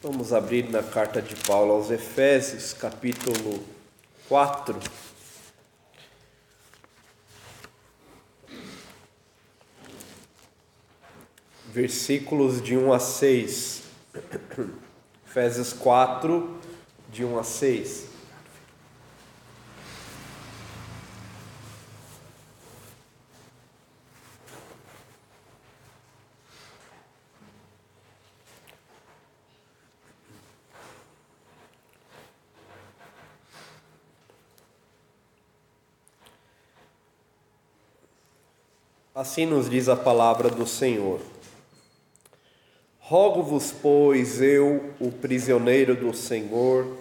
Vamos abrir na carta de Paulo aos Efésios, capítulo 4. Versículos de 1 a 6. Efésios 4, de 1 a 6. Assim nos diz a palavra do Senhor. Rogo-vos, pois, eu, o prisioneiro do Senhor,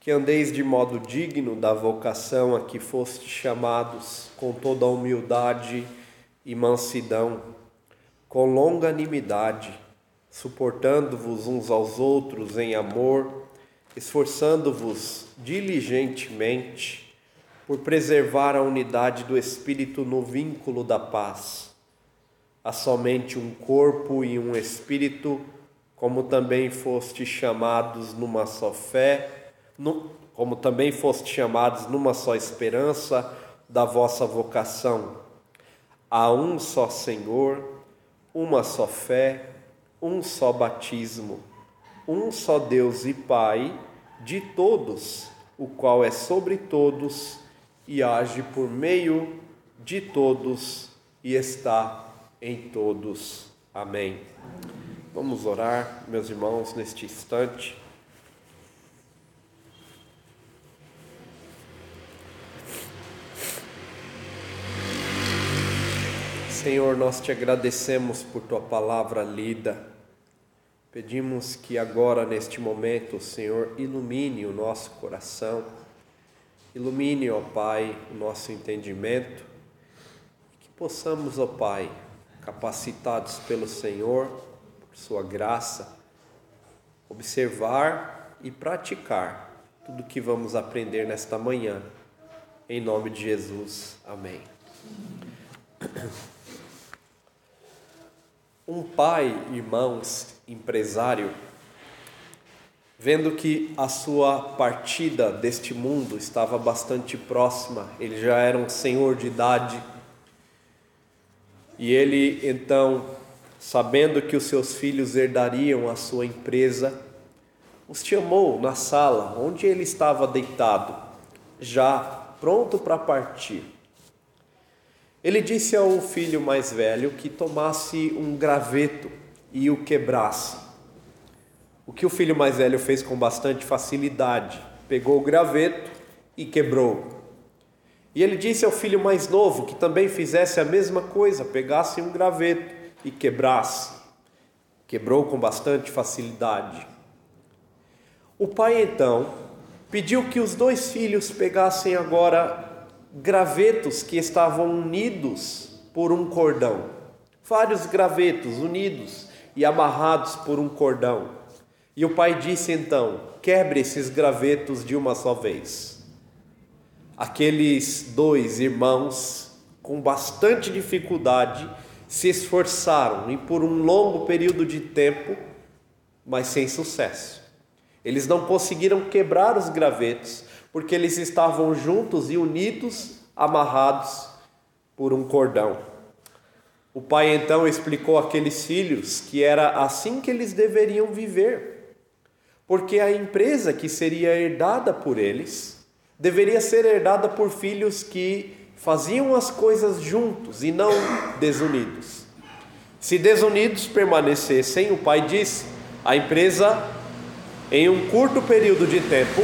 que andeis de modo digno da vocação a que fostes chamados, com toda a humildade e mansidão, com longanimidade, suportando-vos uns aos outros em amor, esforçando-vos diligentemente por preservar a unidade do Espírito no vínculo da paz. Há somente um corpo e um Espírito, como também foste chamados numa só fé, como também foste chamados numa só esperança da vossa vocação. Há um só Senhor, uma só fé, um só batismo, um só Deus e Pai de todos, o qual é sobre todos e age por meio de todos e está em todos. Amém. Vamos orar, meus irmãos, neste instante. Senhor, nós te agradecemos por tua palavra lida. Pedimos que agora, neste momento, o Senhor ilumine o nosso coração Ilumine, ó Pai, o nosso entendimento que possamos, ó Pai, capacitados pelo Senhor, por Sua graça, observar e praticar tudo o que vamos aprender nesta manhã. Em nome de Jesus. Amém. Um pai, irmãos, empresário, Vendo que a sua partida deste mundo estava bastante próxima, ele já era um senhor de idade, e ele então, sabendo que os seus filhos herdariam a sua empresa, os chamou na sala onde ele estava deitado, já pronto para partir. Ele disse ao filho mais velho que tomasse um graveto e o quebrasse o que o filho mais velho fez com bastante facilidade, pegou o graveto e quebrou. E ele disse ao filho mais novo que também fizesse a mesma coisa, pegasse um graveto e quebrasse. Quebrou com bastante facilidade. O pai então pediu que os dois filhos pegassem agora gravetos que estavam unidos por um cordão, vários gravetos unidos e amarrados por um cordão. E o pai disse então: Quebre esses gravetos de uma só vez. Aqueles dois irmãos, com bastante dificuldade, se esforçaram e por um longo período de tempo, mas sem sucesso. Eles não conseguiram quebrar os gravetos, porque eles estavam juntos e unidos, amarrados por um cordão. O pai então explicou àqueles filhos que era assim que eles deveriam viver porque a empresa que seria herdada por eles deveria ser herdada por filhos que faziam as coisas juntos e não desunidos. Se desunidos permanecessem, o pai disse, a empresa, em um curto período de tempo,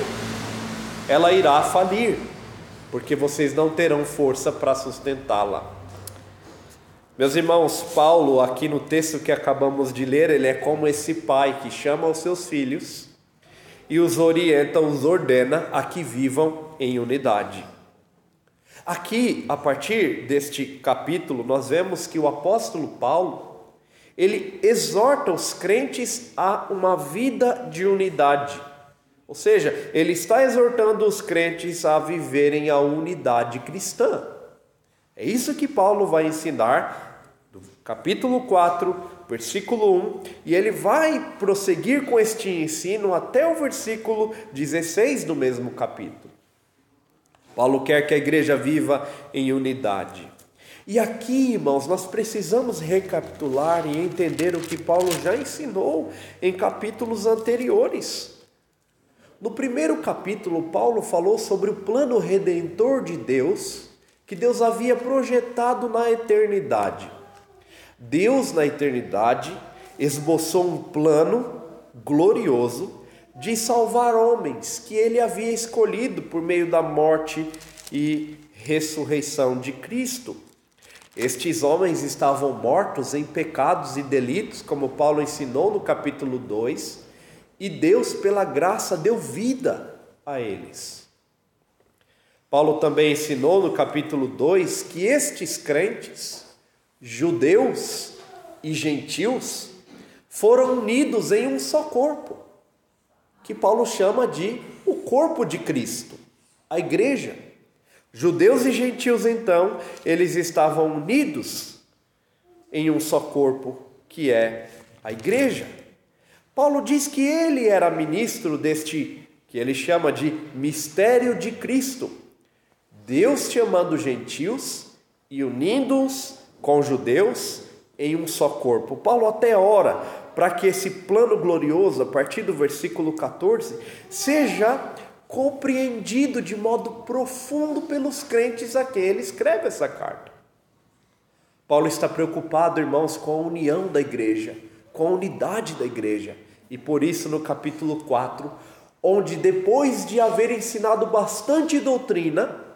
ela irá falir, porque vocês não terão força para sustentá-la. Meus irmãos, Paulo, aqui no texto que acabamos de ler, ele é como esse pai que chama os seus filhos e os orienta, os ordena a que vivam em unidade. Aqui, a partir deste capítulo, nós vemos que o apóstolo Paulo, ele exorta os crentes a uma vida de unidade. Ou seja, ele está exortando os crentes a viverem a unidade cristã. É isso que Paulo vai ensinar do capítulo 4 versículo 1, e ele vai prosseguir com este ensino até o versículo 16 do mesmo capítulo. Paulo quer que a igreja viva em unidade. E aqui, irmãos, nós precisamos recapitular e entender o que Paulo já ensinou em capítulos anteriores. No primeiro capítulo, Paulo falou sobre o plano redentor de Deus que Deus havia projetado na eternidade. Deus, na eternidade, esboçou um plano glorioso de salvar homens que ele havia escolhido por meio da morte e ressurreição de Cristo. Estes homens estavam mortos em pecados e delitos, como Paulo ensinou no capítulo 2, e Deus, pela graça, deu vida a eles. Paulo também ensinou no capítulo 2 que estes crentes, judeus e gentios, foram unidos em um só corpo, que Paulo chama de o corpo de Cristo, a igreja. Judeus e gentios, então, eles estavam unidos em um só corpo, que é a igreja. Paulo diz que ele era ministro deste, que ele chama de mistério de Cristo. Deus chamando gentios e unindo-os com judeus em um só corpo. Paulo até ora para que esse plano glorioso, a partir do versículo 14, seja compreendido de modo profundo pelos crentes a quem ele escreve essa carta. Paulo está preocupado, irmãos, com a união da igreja, com a unidade da igreja. E por isso, no capítulo 4, onde depois de haver ensinado bastante doutrina,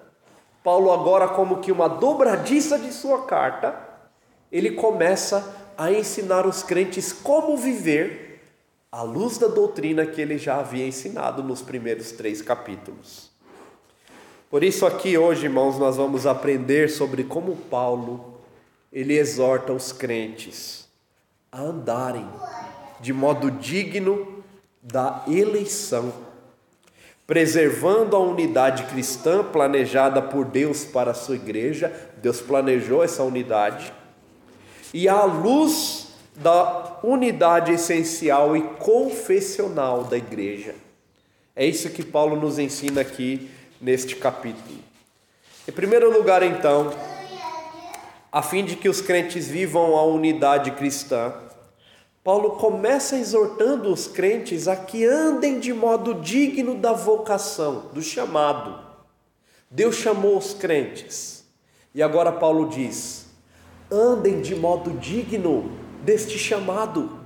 Paulo, agora, como que uma dobradiça de sua carta, ele começa a ensinar os crentes como viver à luz da doutrina que ele já havia ensinado nos primeiros três capítulos. Por isso, aqui hoje, irmãos, nós vamos aprender sobre como Paulo ele exorta os crentes a andarem de modo digno da eleição, preservando a unidade cristã planejada por Deus para a sua igreja. Deus planejou essa unidade. E à luz da unidade essencial e confessional da igreja. É isso que Paulo nos ensina aqui neste capítulo. Em primeiro lugar, então, a fim de que os crentes vivam a unidade cristã, Paulo começa exortando os crentes a que andem de modo digno da vocação, do chamado. Deus chamou os crentes. E agora Paulo diz: andem de modo digno deste chamado.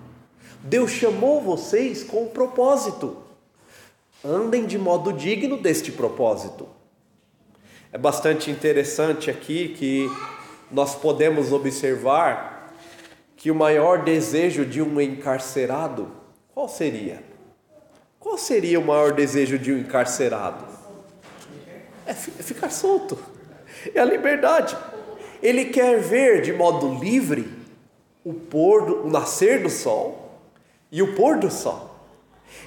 Deus chamou vocês com um propósito. Andem de modo digno deste propósito. É bastante interessante aqui que nós podemos observar que o maior desejo de um encarcerado, qual seria? Qual seria o maior desejo de um encarcerado? É, é ficar solto, é a liberdade. Ele quer ver de modo livre o pôr, o nascer do sol e o pôr do sol.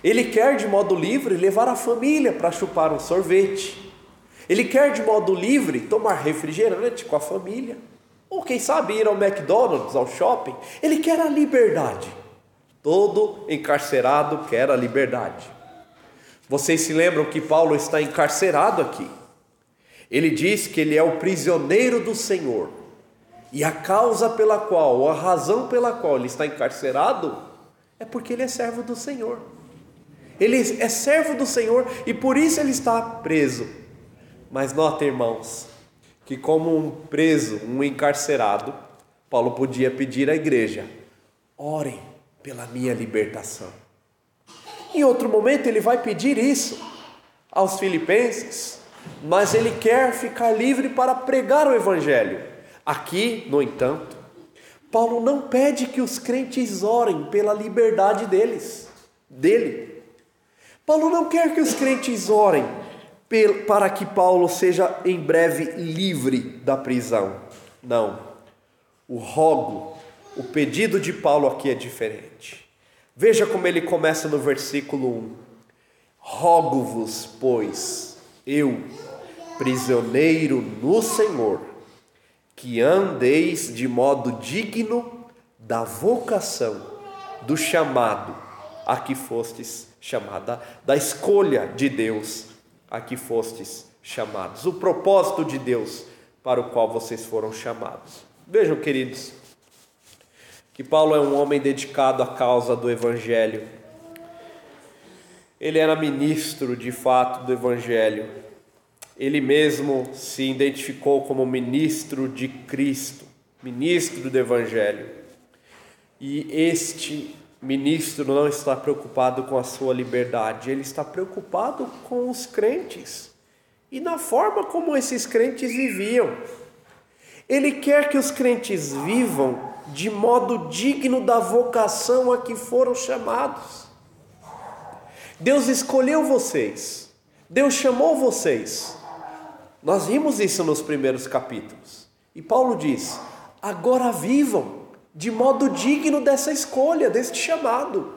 Ele quer de modo livre levar a família para chupar um sorvete. Ele quer de modo livre tomar refrigerante com a família. Ou quem sabe ir ao McDonald's, ao shopping. Ele quer a liberdade. Todo encarcerado quer a liberdade. Vocês se lembram que Paulo está encarcerado aqui. Ele diz que ele é o prisioneiro do Senhor. E a causa pela qual, ou a razão pela qual ele está encarcerado, é porque ele é servo do Senhor. Ele é servo do Senhor e por isso ele está preso. Mas note, irmãos, que, como um preso, um encarcerado, Paulo podia pedir à igreja: orem pela minha libertação. Em outro momento, ele vai pedir isso aos filipenses, mas ele quer ficar livre para pregar o evangelho. Aqui, no entanto, Paulo não pede que os crentes orem pela liberdade deles, dele. Paulo não quer que os crentes orem para que Paulo seja em breve livre da prisão. Não. O rogo, o pedido de Paulo aqui é diferente. Veja como ele começa no versículo 1: Rogo-vos, pois, eu, prisioneiro no Senhor, que andeis de modo digno da vocação, do chamado a que fostes chamada, da escolha de Deus a que fostes chamados, o propósito de Deus para o qual vocês foram chamados. Vejam, queridos, que Paulo é um homem dedicado à causa do Evangelho. Ele era ministro de fato do Evangelho. Ele mesmo se identificou como ministro de Cristo, ministro do Evangelho. E este ministro não está preocupado com a sua liberdade, ele está preocupado com os crentes e na forma como esses crentes viviam. Ele quer que os crentes vivam de modo digno da vocação a que foram chamados. Deus escolheu vocês, Deus chamou vocês. Nós vimos isso nos primeiros capítulos. E Paulo diz: agora vivam de modo digno dessa escolha, deste chamado.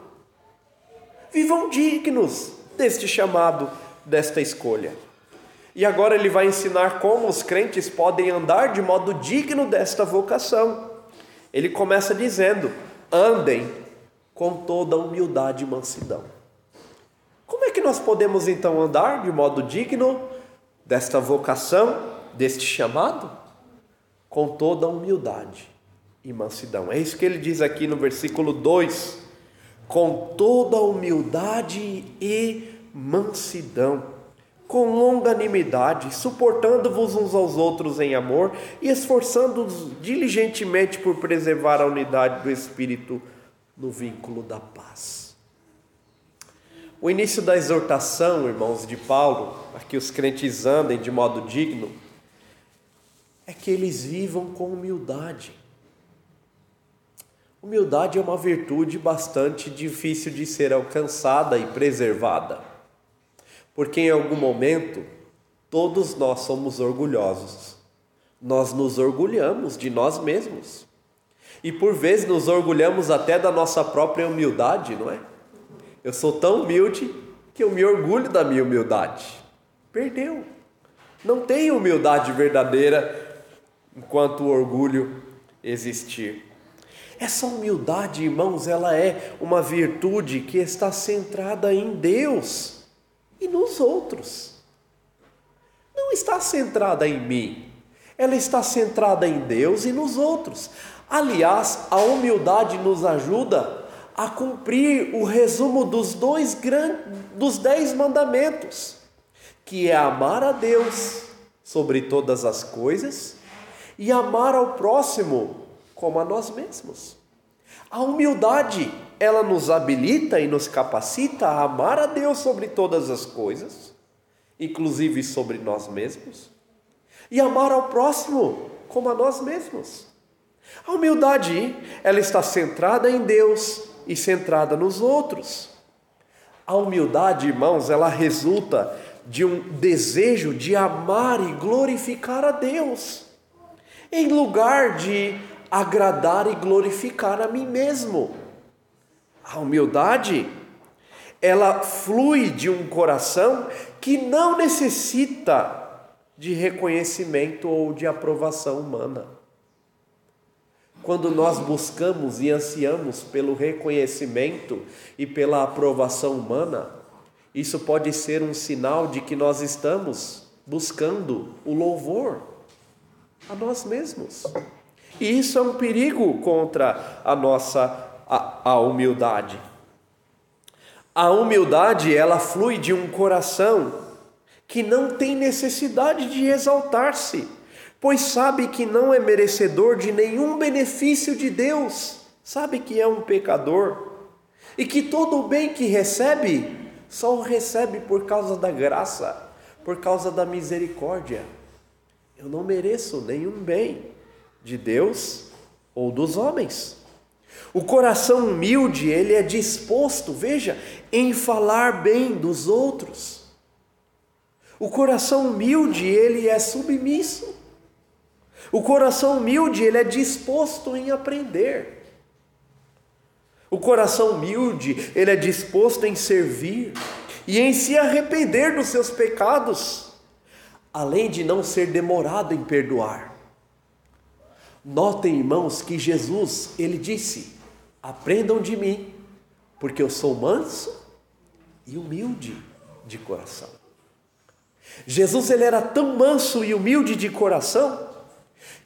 Vivam dignos deste chamado, desta escolha. E agora ele vai ensinar como os crentes podem andar de modo digno desta vocação. Ele começa dizendo: andem com toda humildade e mansidão. Como é que nós podemos então andar de modo digno desta vocação, deste chamado? Com toda humildade e mansidão. É isso que ele diz aqui no versículo 2: com toda humildade e mansidão, com longanimidade, suportando-vos uns aos outros em amor e esforçando-vos diligentemente por preservar a unidade do Espírito no vínculo da paz. O início da exortação, irmãos de Paulo, a que os crentes andem de modo digno, é que eles vivam com humildade. Humildade é uma virtude bastante difícil de ser alcançada e preservada, porque em algum momento todos nós somos orgulhosos, nós nos orgulhamos de nós mesmos e por vezes nos orgulhamos até da nossa própria humildade, não é? Eu sou tão humilde que eu me orgulho da minha humildade. Perdeu. Não tem humildade verdadeira enquanto o orgulho existir. Essa humildade, irmãos, ela é uma virtude que está centrada em Deus e nos outros. Não está centrada em mim, ela está centrada em Deus e nos outros. Aliás, a humildade nos ajuda a cumprir o resumo dos dois grandes, dos dez mandamentos, que é amar a Deus sobre todas as coisas e amar ao próximo como a nós mesmos. A humildade, ela nos habilita e nos capacita a amar a Deus sobre todas as coisas, inclusive sobre nós mesmos, e amar ao próximo como a nós mesmos. A humildade, ela está centrada em Deus e centrada nos outros. A humildade, irmãos, ela resulta de um desejo de amar e glorificar a Deus, em lugar de agradar e glorificar a mim mesmo. A humildade, ela flui de um coração que não necessita de reconhecimento ou de aprovação humana. Quando nós buscamos e ansiamos pelo reconhecimento e pela aprovação humana, isso pode ser um sinal de que nós estamos buscando o louvor a nós mesmos. E isso é um perigo contra a nossa a, a humildade. A humildade, ela flui de um coração que não tem necessidade de exaltar-se, pois sabe que não é merecedor de nenhum benefício de Deus, sabe que é um pecador e que todo o bem que recebe só o recebe por causa da graça, por causa da misericórdia. Eu não mereço nenhum bem de Deus ou dos homens. O coração humilde, ele é disposto, veja, em falar bem dos outros. O coração humilde, ele é submisso. O coração humilde, ele é disposto em aprender. O coração humilde, ele é disposto em servir e em se arrepender dos seus pecados, além de não ser demorado em perdoar. Notem, irmãos, que Jesus, ele disse: "Aprendam de mim, porque eu sou manso e humilde de coração". Jesus ele era tão manso e humilde de coração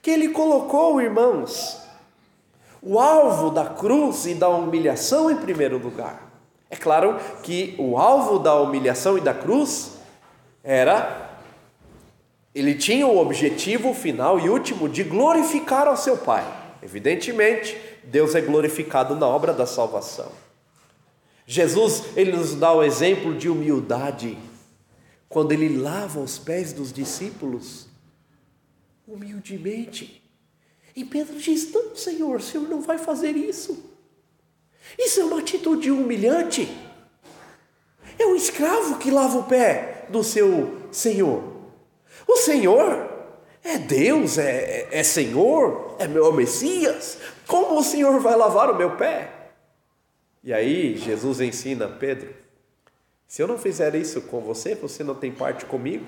que ele colocou, irmãos, o alvo da cruz e da humilhação em primeiro lugar. É claro que o alvo da humilhação e da cruz era ele tinha o objetivo final e último de glorificar ao seu Pai. Evidentemente, Deus é glorificado na obra da salvação. Jesus, ele nos dá o exemplo de humildade quando ele lava os pés dos discípulos humildemente. E Pedro diz: Não, Senhor, o Senhor não vai fazer isso. Isso é uma atitude humilhante. É um escravo que lava o pé do seu senhor. O Senhor é Deus, é, é, Senhor, é meu Messias. Como o Senhor vai lavar o meu pé? E aí Jesus ensina Pedro: se eu não fizer isso com você, você não tem parte comigo.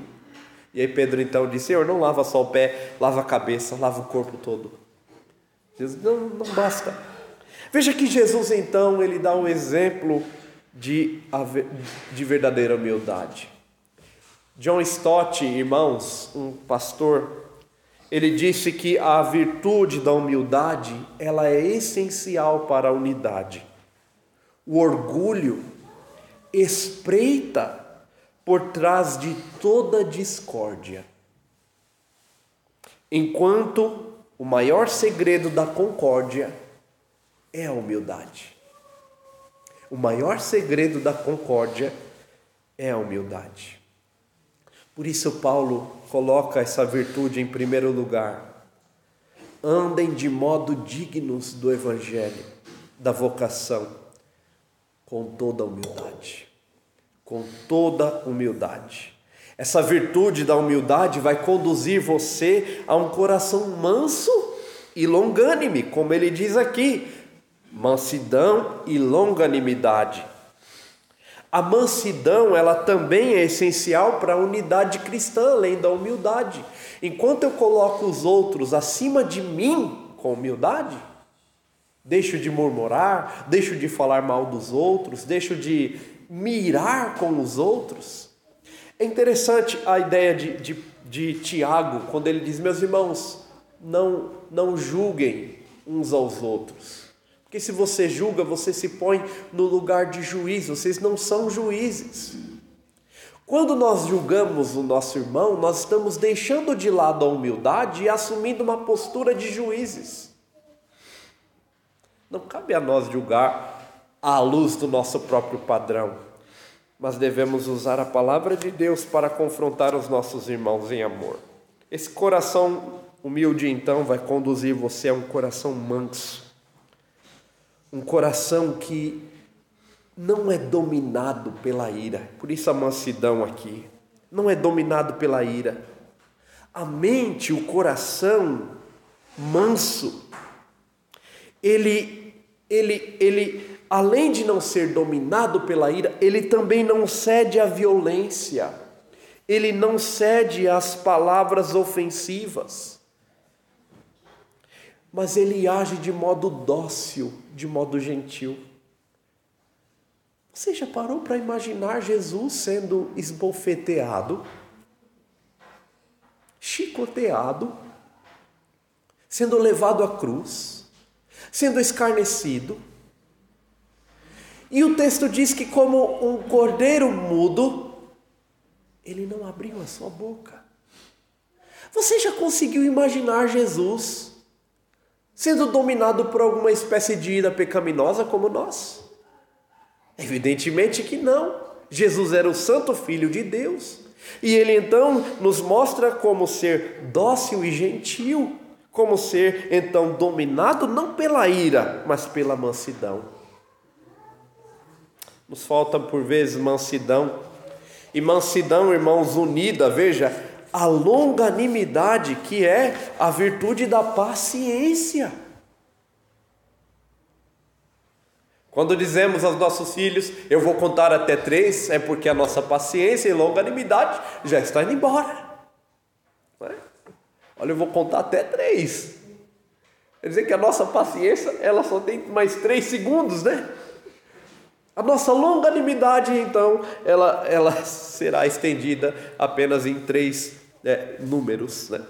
E aí Pedro então disse: Senhor, não lava só o pé, lava a cabeça, lava o corpo todo. Jesus, não, não basta. Veja que Jesus então ele dá um exemplo de, de verdadeira humildade. John Stott, irmãos, um pastor, ele disse que a virtude da humildade, ela é essencial para a unidade. O orgulho espreita por trás de toda discórdia. Enquanto o maior segredo da concórdia é a humildade. O maior segredo da concórdia é a humildade. Por isso, Paulo coloca essa virtude em primeiro lugar. Andem de modo dignos do Evangelho, da vocação, com toda humildade. Com toda humildade. Essa virtude da humildade vai conduzir você a um coração manso e longânime, como ele diz aqui: mansidão e longanimidade a mansidão, ela também é essencial para a unidade cristã, além da humildade. Enquanto eu coloco os outros acima de mim com humildade, deixo de murmurar, deixo de falar mal dos outros, deixo de mirar com os outros. É interessante a ideia de, de, de Tiago, quando ele diz: Meus irmãos, não, não julguem uns aos outros. Porque se você julga, você se põe no lugar de juiz, vocês não são juízes. Quando nós julgamos o nosso irmão, nós estamos deixando de lado a humildade e assumindo uma postura de juízes. Não cabe a nós julgar à luz do nosso próprio padrão, mas devemos usar a palavra de Deus para confrontar os nossos irmãos em amor. Esse coração humilde, então, vai conduzir você a um coração manso um coração que não é dominado pela ira. Por isso a mansidão aqui. Não é dominado pela ira. A mente, o coração manso, ele, ele, ele, além de não ser dominado pela ira, ele também não cede à violência. Ele não cede às palavras ofensivas mas ele age de modo dócil, de modo gentil. Você já parou para imaginar Jesus sendo esbofeteado, chicoteado, sendo levado à cruz, sendo escarnecido? E o texto diz que, como um cordeiro mudo, ele não abriu a sua boca. Você já conseguiu imaginar Jesus sendo dominado por alguma espécie de ira pecaminosa como nós? Evidentemente que não. Jesus era o Santo Filho de Deus. E ele então nos mostra como ser dócil e gentil, como ser então dominado não pela ira, mas pela mansidão. Nos falta por vezes mansidão. E mansidão, irmãos, unida, veja, a longanimidade, que é a virtude da paciência. Quando dizemos aos nossos filhos, eu vou contar até três, é porque a nossa paciência e longanimidade já está indo embora. É? Olha, eu vou contar até três. Quer dizer que a nossa paciência, ela só tem mais três segundos, né? A nossa longanimidade, então, ela, ela será estendida apenas em três é, números, né?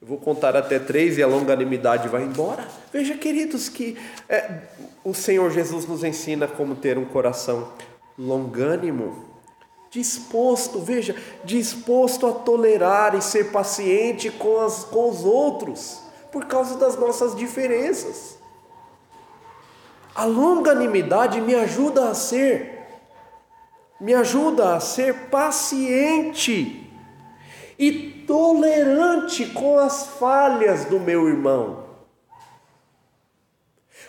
Eu vou contar até três e a longanimidade vai embora. Veja, queridos, que é, o Senhor Jesus nos ensina como ter um coração longânimo, disposto, veja, disposto a tolerar e ser paciente com, as, com os outros, por causa das nossas diferenças. A longanimidade me ajuda a ser, me ajuda a ser paciente e tolerante com as falhas do meu irmão.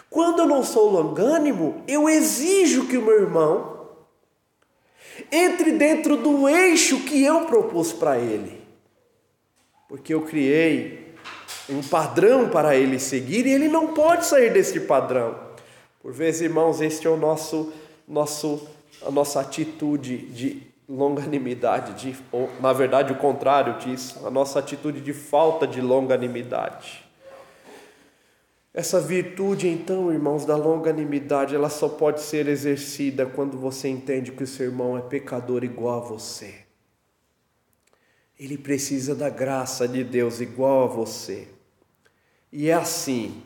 Quando eu não sou longânimo, eu exijo que o meu irmão entre dentro do eixo que eu propus para ele. Porque eu criei um padrão para ele seguir e ele não pode sair desse padrão. Por vezes, irmãos, este é o nosso, nosso a nossa atitude de longanimidade, de, ou, na verdade o contrário disso, a nossa atitude de falta de longanimidade. Essa virtude, então, irmãos, da longanimidade, ela só pode ser exercida quando você entende que o seu irmão é pecador igual a você. Ele precisa da graça de Deus igual a você. E é assim,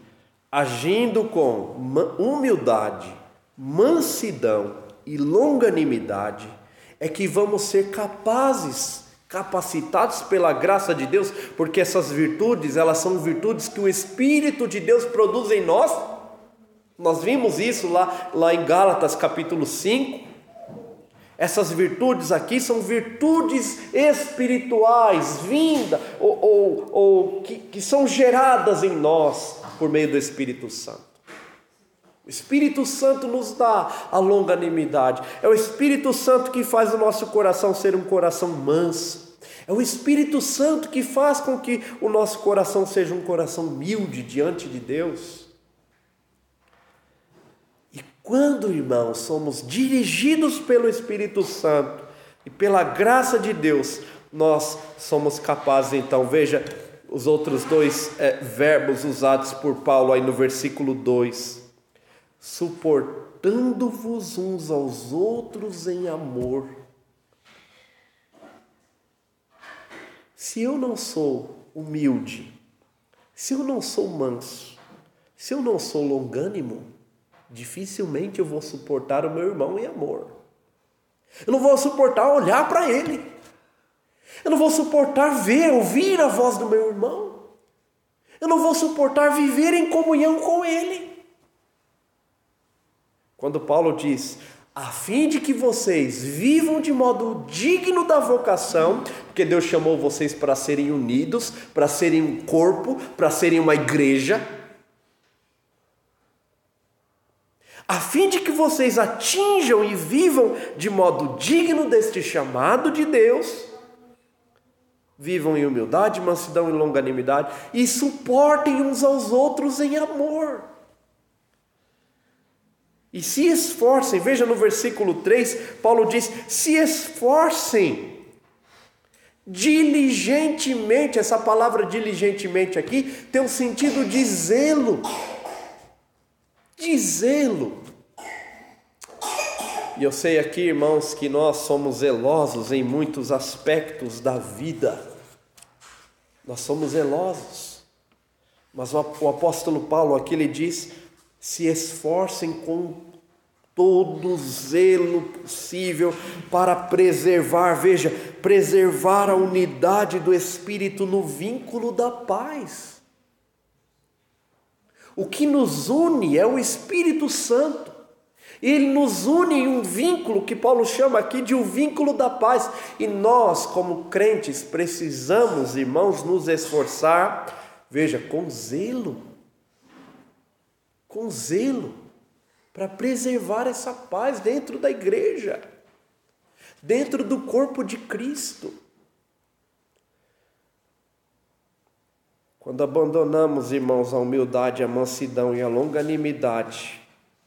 agindo com humildade, mansidão e longanimidade, é que vamos ser capazes, capacitados pela graça de Deus, porque essas virtudes, elas são virtudes que o Espírito de Deus produz em nós. Nós vimos isso lá, lá em Gálatas capítulo 5. Essas virtudes aqui são virtudes espirituais, vinda ou, ou, ou que, que são geradas em nós por meio do Espírito Santo. O Espírito Santo nos dá a longanimidade. É o Espírito Santo que faz o nosso coração ser um coração manso. É o Espírito Santo que faz com que o nosso coração seja um coração humilde diante de Deus. E quando, irmãos, somos dirigidos pelo Espírito Santo e pela graça de Deus, nós somos capazes, então, veja os outros dois é, verbos usados por Paulo aí no versículo 2 suportando-vos uns aos outros em amor. Se eu não sou humilde, se eu não sou manso, se eu não sou longânimo, dificilmente eu vou suportar o meu irmão em amor. Eu não vou suportar olhar para ele. Eu não vou suportar ver, ouvir a voz do meu irmão. Eu não vou suportar viver em comunhão com ele. Quando Paulo diz, a fim de que vocês vivam de modo digno da vocação, porque Deus chamou vocês para serem unidos, para serem um corpo, para serem uma igreja, a fim de que vocês atinjam e vivam de modo digno deste chamado de Deus, vivam em humildade, mansidão e longanimidade e suportem uns aos outros em amor. E se esforcem, veja no versículo 3, Paulo diz: se esforcem diligentemente. Essa palavra diligentemente aqui tem um sentido de zelo. De zelo. E eu sei aqui, irmãos, que nós somos zelosos em muitos aspectos da vida. Nós somos zelosos. Mas o apóstolo Paulo aqui ele diz: se esforcem com todo o zelo possível para preservar, veja, preservar a unidade do Espírito no vínculo da paz. O que nos une é o Espírito Santo. Ele nos une em um vínculo que Paulo chama aqui de um vínculo da paz. E nós, como crentes, precisamos, irmãos, nos esforçar, veja, com zelo com zelo para preservar essa paz dentro da igreja, dentro do corpo de Cristo. Quando abandonamos, irmãos, a humildade, a mansidão e a longanimidade,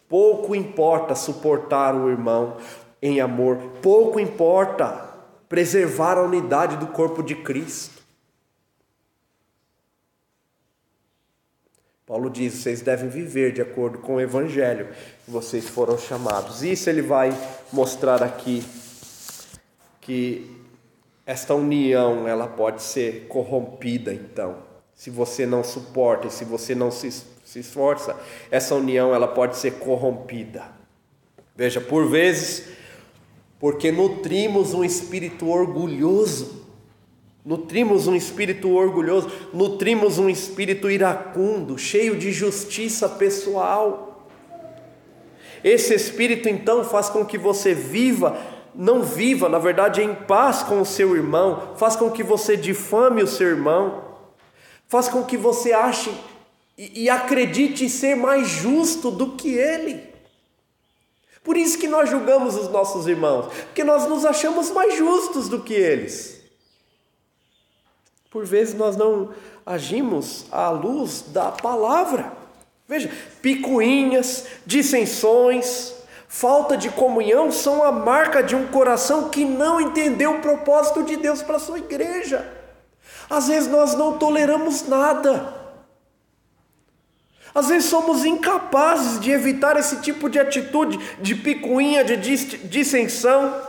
pouco importa suportar o irmão em amor, pouco importa preservar a unidade do corpo de Cristo. Paulo diz: vocês devem viver de acordo com o evangelho que vocês foram chamados. Isso ele vai mostrar aqui que esta união ela pode ser corrompida, então. Se você não suporta e se você não se, se esforça, essa união ela pode ser corrompida. Veja, por vezes, porque nutrimos um espírito orgulhoso, Nutrimos um espírito orgulhoso, nutrimos um espírito iracundo, cheio de justiça pessoal. Esse espírito então faz com que você viva, não viva, na verdade, em paz com o seu irmão, faz com que você difame o seu irmão, faz com que você ache e, e acredite ser mais justo do que ele. Por isso que nós julgamos os nossos irmãos, porque nós nos achamos mais justos do que eles. Por vezes nós não agimos à luz da palavra. Veja, picuinhas, dissensões, falta de comunhão são a marca de um coração que não entendeu o propósito de Deus para a sua igreja. Às vezes nós não toleramos nada. Às vezes somos incapazes de evitar esse tipo de atitude de picuinha, de dissensão,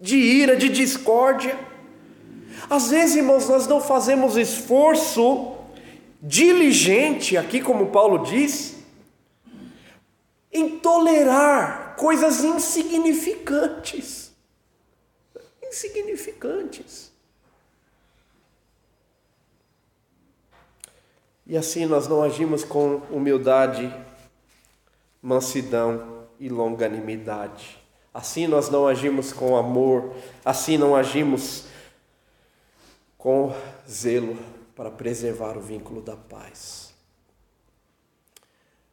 de ira, de discórdia. Às vezes, irmãos, nós não fazemos esforço diligente, aqui como Paulo diz, em tolerar coisas insignificantes. Insignificantes. E assim nós não agimos com humildade, mansidão e longanimidade. Assim nós não agimos com amor, assim não agimos com zelo para preservar o vínculo da paz.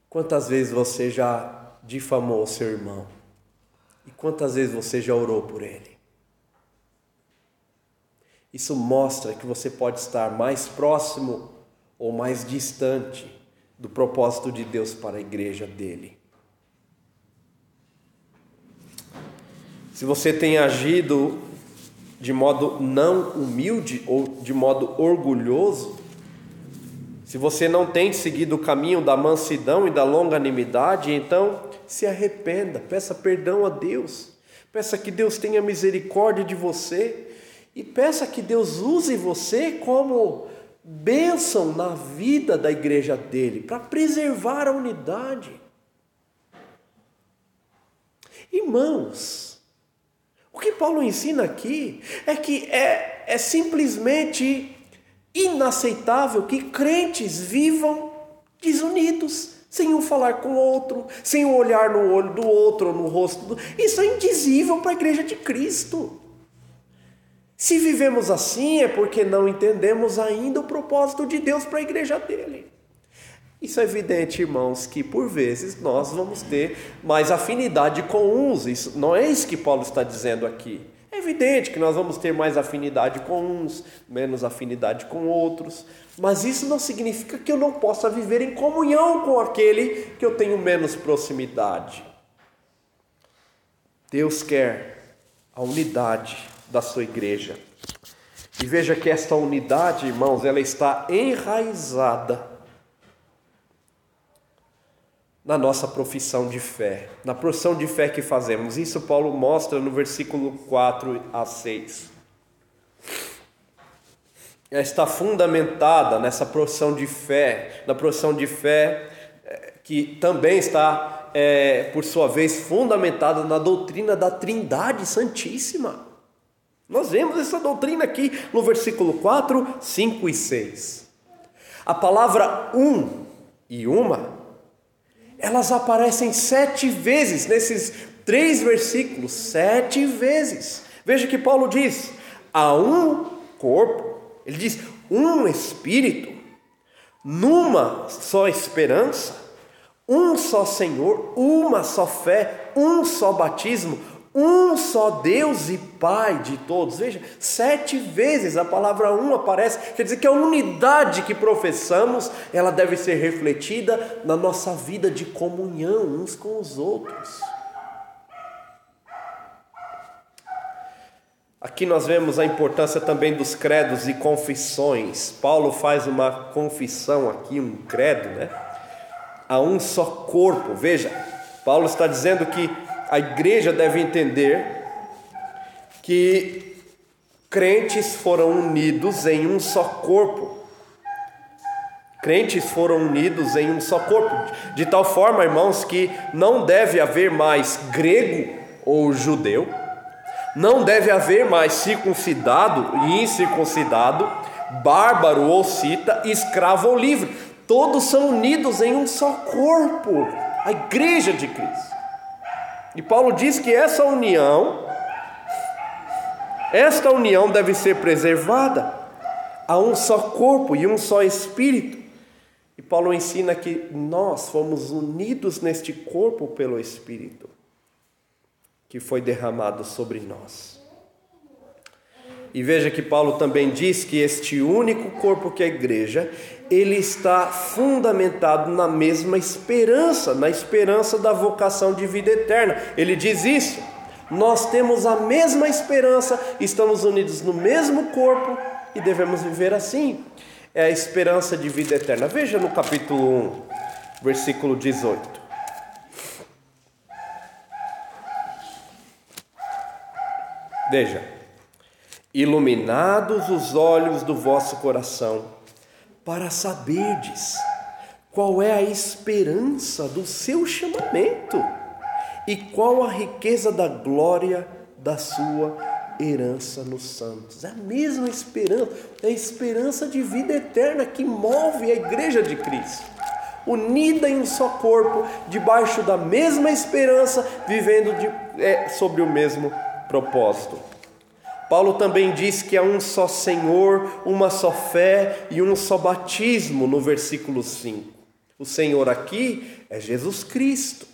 Quantas vezes você já difamou seu irmão? E quantas vezes você já orou por ele? Isso mostra que você pode estar mais próximo ou mais distante do propósito de Deus para a igreja dele. Se você tem agido de modo não humilde ou de modo orgulhoso, se você não tem seguido o caminho da mansidão e da longanimidade, então se arrependa, peça perdão a Deus, peça que Deus tenha misericórdia de você e peça que Deus use você como bênção na vida da igreja dele, para preservar a unidade. Irmãos, o que Paulo ensina aqui é que é, é simplesmente inaceitável que crentes vivam desunidos, sem um falar com o outro, sem um olhar no olho do outro ou no rosto do Isso é indizível para a igreja de Cristo. Se vivemos assim é porque não entendemos ainda o propósito de Deus para a igreja dele. Isso é evidente, irmãos, que por vezes nós vamos ter mais afinidade com uns. Isso não é isso que Paulo está dizendo aqui. É evidente que nós vamos ter mais afinidade com uns, menos afinidade com outros, mas isso não significa que eu não possa viver em comunhão com aquele que eu tenho menos proximidade. Deus quer a unidade da sua igreja. E veja que esta unidade, irmãos, ela está enraizada na nossa profissão de fé, na profissão de fé que fazemos. Isso Paulo mostra no versículo 4 a 6. Ela está fundamentada nessa profissão de fé, na profissão de fé eh, que também está, é, por sua vez, fundamentada na doutrina da Trindade Santíssima. Nós vemos essa doutrina aqui no versículo 4, 5 e 6. A palavra um e uma elas aparecem sete vezes nesses três versículos, sete vezes. Veja que Paulo diz: há um corpo, ele diz um espírito, numa só esperança, um só Senhor, uma só fé, um só batismo, um só Deus e Pai de todos. Veja, sete vezes a palavra um aparece. Quer dizer que a unidade que professamos, ela deve ser refletida na nossa vida de comunhão uns com os outros. Aqui nós vemos a importância também dos credos e confissões. Paulo faz uma confissão aqui, um credo, né? A um só corpo. Veja, Paulo está dizendo que a igreja deve entender que crentes foram unidos em um só corpo. Crentes foram unidos em um só corpo, de tal forma, irmãos, que não deve haver mais grego ou judeu, não deve haver mais circuncidado e incircuncidado, bárbaro ou cita, escravo ou livre. Todos são unidos em um só corpo, a igreja de Cristo. E Paulo diz que essa união, esta união deve ser preservada a um só corpo e um só espírito. E Paulo ensina que nós fomos unidos neste corpo pelo Espírito que foi derramado sobre nós. E veja que Paulo também diz que este único corpo que é a igreja, ele está fundamentado na mesma esperança, na esperança da vocação de vida eterna. Ele diz isso. Nós temos a mesma esperança, estamos unidos no mesmo corpo e devemos viver assim. É a esperança de vida eterna. Veja no capítulo 1, versículo 18. Veja, iluminados os olhos do vosso coração, para saberdes qual é a esperança do seu chamamento e qual a riqueza da glória da sua herança nos santos. É a mesma esperança, é a esperança de vida eterna que move a igreja de Cristo. Unida em um só corpo, debaixo da mesma esperança, vivendo de, é, sobre o mesmo propósito. Paulo também diz que há um só Senhor, uma só fé e um só batismo no versículo 5. O Senhor aqui é Jesus Cristo.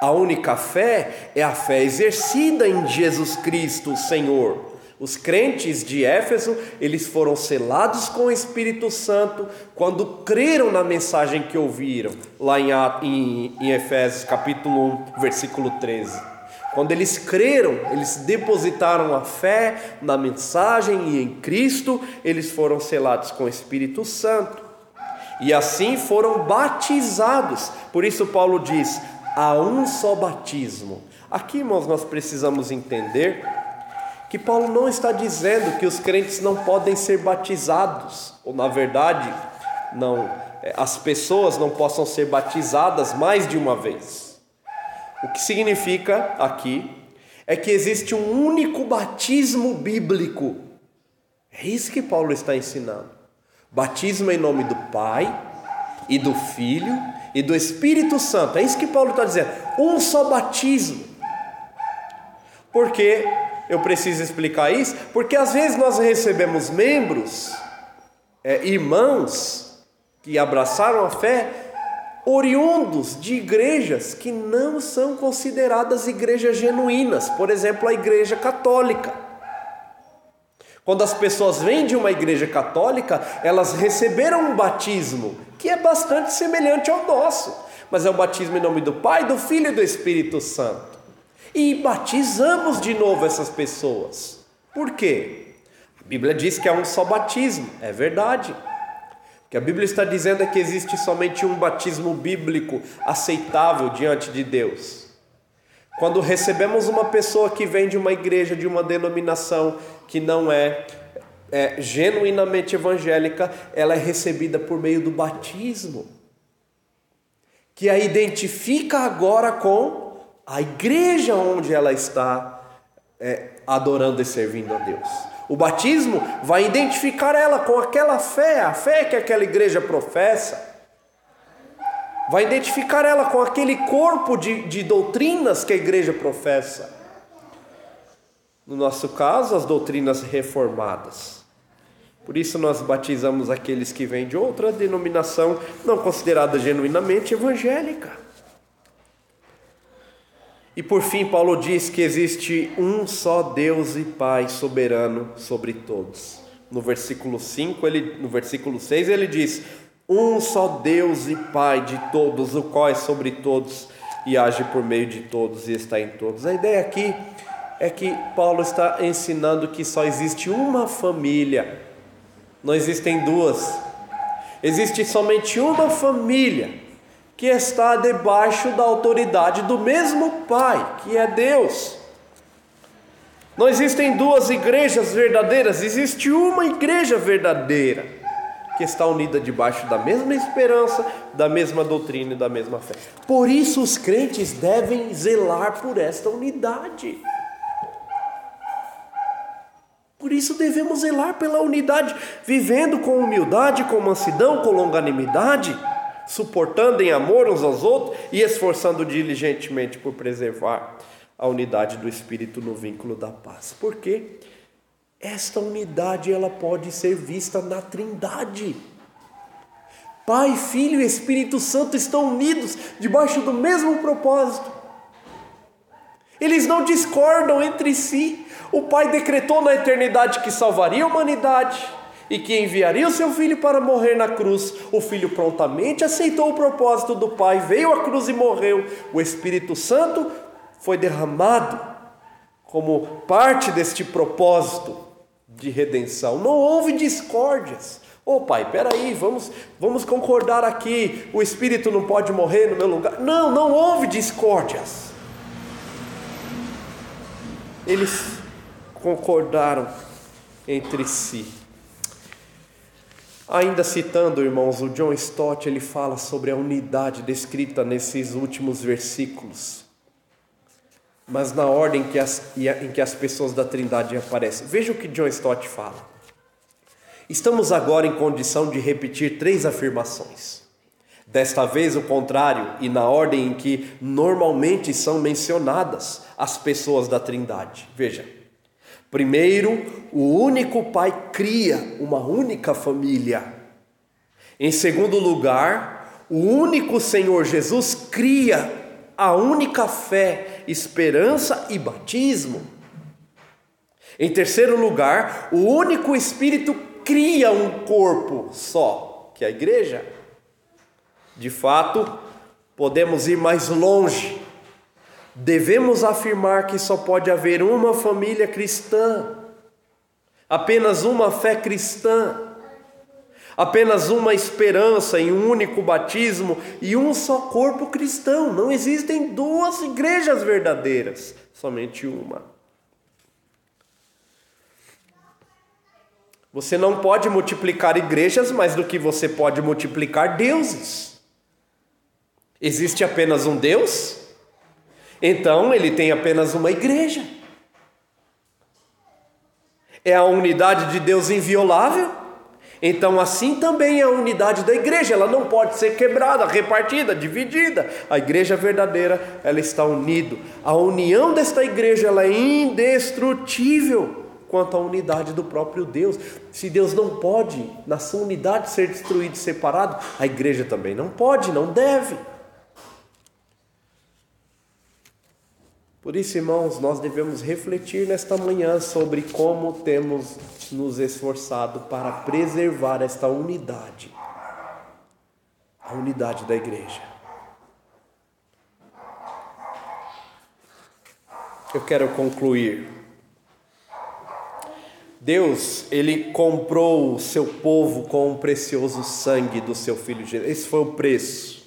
A única fé é a fé exercida em Jesus Cristo, o Senhor. Os crentes de Éfeso, eles foram selados com o Espírito Santo quando creram na mensagem que ouviram, lá em, Efésios capítulo 1, versículo 13. Quando eles creram, eles depositaram a fé na mensagem e em Cristo, eles foram selados com o Espírito Santo. E assim foram batizados. Por isso, Paulo diz: há um só batismo. Aqui, irmãos, nós precisamos entender que Paulo não está dizendo que os crentes não podem ser batizados, ou na verdade, não, é, as pessoas não possam ser batizadas mais de uma vez. O que significa aqui é que existe um único batismo bíblico. É isso que Paulo está ensinando. Batismo em nome do Pai e do Filho e do Espírito Santo. É isso que Paulo está dizendo. Um só batismo. Por que eu preciso explicar isso? Porque às vezes nós recebemos membros, é, irmãos, que abraçaram a fé oriundos de igrejas que não são consideradas igrejas genuínas, por exemplo, a igreja católica. Quando as pessoas vêm de uma igreja católica, elas receberam um batismo que é bastante semelhante ao nosso, mas é o batismo em nome do Pai, do Filho e do Espírito Santo. E batizamos de novo essas pessoas. Por quê? A Bíblia diz que é um só batismo, é verdade que a Bíblia está dizendo é que existe somente um batismo bíblico aceitável diante de Deus. Quando recebemos uma pessoa que vem de uma igreja, de uma denominação que não é, é genuinamente evangélica, ela é recebida por meio do batismo, que a identifica agora com a igreja onde ela está é, adorando e servindo a Deus. O batismo vai identificar ela com aquela fé, a fé que aquela igreja professa. Vai identificar ela com aquele corpo de, de doutrinas que a igreja professa. No nosso caso, as doutrinas reformadas. Por isso, nós batizamos aqueles que vêm de outra denominação, não considerada genuinamente evangélica. E por fim, Paulo diz que existe um só Deus e Pai soberano sobre todos. No versículo 5, ele, no versículo 6, ele diz: Um só Deus e Pai de todos, o qual é sobre todos e age por meio de todos e está em todos. A ideia aqui é que Paulo está ensinando que só existe uma família, não existem duas. Existe somente uma família que está debaixo da autoridade do mesmo Pai, que é Deus. Não existem duas igrejas verdadeiras, existe uma igreja verdadeira que está unida debaixo da mesma esperança, da mesma doutrina e da mesma fé. Por isso os crentes devem zelar por esta unidade. Por isso devemos zelar pela unidade, vivendo com humildade, com mansidão, com longanimidade, suportando em amor uns aos outros e esforçando diligentemente por preservar a unidade do espírito no vínculo da paz. Por quê? Esta unidade ela pode ser vista na Trindade. Pai, Filho e Espírito Santo estão unidos debaixo do mesmo propósito. Eles não discordam entre si. O Pai decretou na eternidade que salvaria a humanidade e que enviaria o seu filho para morrer na cruz. O filho prontamente aceitou o propósito do Pai, veio à cruz e morreu. O Espírito Santo foi derramado como parte deste propósito de redenção. Não houve discórdias. Ô oh, pai, peraí, vamos, vamos concordar aqui. O Espírito não pode morrer no meu lugar. Não, não houve discórdias. Eles concordaram entre si. Ainda citando, irmãos, o John Stott, ele fala sobre a unidade descrita nesses últimos versículos mas na ordem que as, em que as pessoas da Trindade aparecem. Veja o que John Stott fala. Estamos agora em condição de repetir três afirmações. Desta vez o contrário, e na ordem em que normalmente são mencionadas as pessoas da Trindade. Veja. Primeiro, o único Pai cria uma única família. Em segundo lugar, o único Senhor Jesus cria a única fé, esperança e batismo. Em terceiro lugar, o único Espírito cria um corpo só, que é a igreja. De fato, podemos ir mais longe. Devemos afirmar que só pode haver uma família cristã, apenas uma fé cristã apenas uma esperança em um único batismo e um só corpo cristão. Não existem duas igrejas verdadeiras, somente uma. Você não pode multiplicar igrejas mais do que você pode multiplicar deuses. Existe apenas um Deus? Então ele tem apenas uma igreja. É a unidade de Deus inviolável? Então, assim também é a unidade da igreja, ela não pode ser quebrada, repartida, dividida. A igreja verdadeira, ela está unida. A união desta igreja, ela é indestrutível quanto à unidade do próprio Deus. Se Deus não pode, na sua unidade, ser destruído separado, a igreja também não pode, não deve. Por isso, irmãos, nós devemos refletir nesta manhã sobre como temos nos esforçado para preservar esta unidade, a unidade da igreja. Eu quero concluir. Deus, ele comprou o seu povo com o precioso sangue do seu filho Jesus. Esse foi o preço.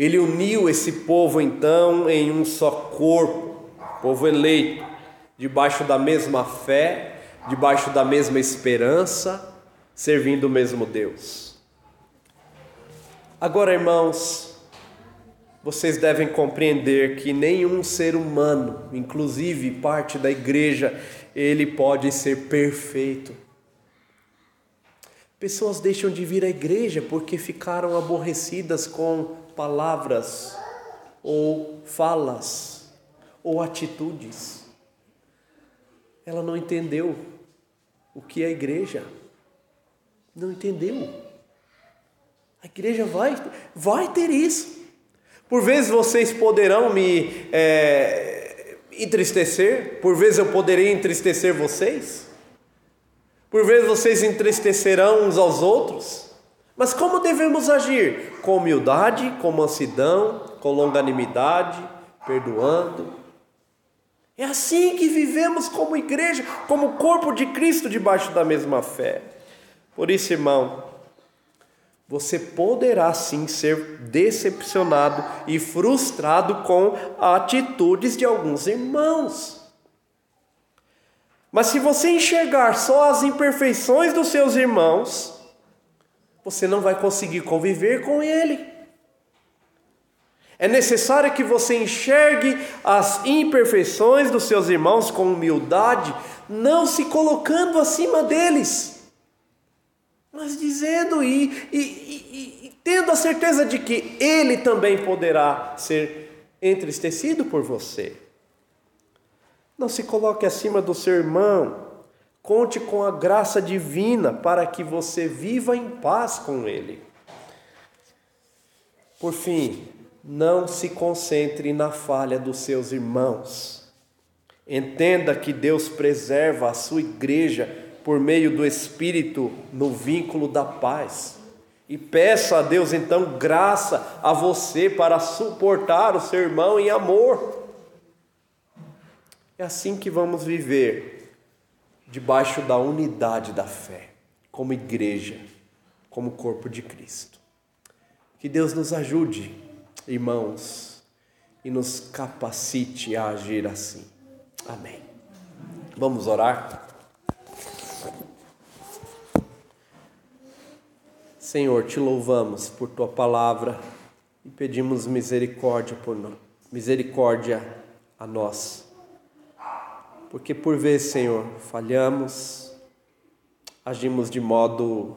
Ele uniu esse povo então em um só corpo, povo eleito, debaixo da mesma fé, debaixo da mesma esperança, servindo o mesmo Deus. Agora, irmãos, vocês devem compreender que nenhum ser humano, inclusive parte da igreja, ele pode ser perfeito. Pessoas deixam de vir à igreja porque ficaram aborrecidas com palavras ou falas ou atitudes. Ela não entendeu o que é a igreja. Não entendeu. A igreja vai, vai ter isso. Por vezes vocês poderão me é, entristecer, por vezes eu poderei entristecer vocês. Por vezes vocês entristecerão uns aos outros. Mas como devemos agir? Com humildade, com mansidão, com longanimidade, perdoando. É assim que vivemos como igreja, como corpo de Cristo debaixo da mesma fé. Por isso, irmão, você poderá sim ser decepcionado e frustrado com atitudes de alguns irmãos. Mas se você enxergar só as imperfeições dos seus irmãos, você não vai conseguir conviver com ele. É necessário que você enxergue as imperfeições dos seus irmãos com humildade, não se colocando acima deles, mas dizendo e, e, e, e tendo a certeza de que ele também poderá ser entristecido por você. Não se coloque acima do seu irmão. Conte com a graça divina para que você viva em paz com ele. Por fim, não se concentre na falha dos seus irmãos. Entenda que Deus preserva a sua igreja por meio do Espírito no vínculo da paz. E peça a Deus então graça a você para suportar o seu irmão em amor. É assim que vamos viver, debaixo da unidade da fé, como igreja, como corpo de Cristo. Que Deus nos ajude, irmãos, e nos capacite a agir assim. Amém. Vamos orar? Senhor, te louvamos por tua palavra e pedimos misericórdia por nós, misericórdia a nós porque por vezes, Senhor, falhamos, agimos de modo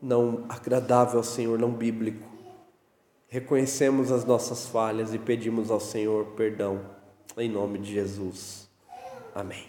não agradável ao Senhor, não bíblico. Reconhecemos as nossas falhas e pedimos ao Senhor perdão, em nome de Jesus. Amém.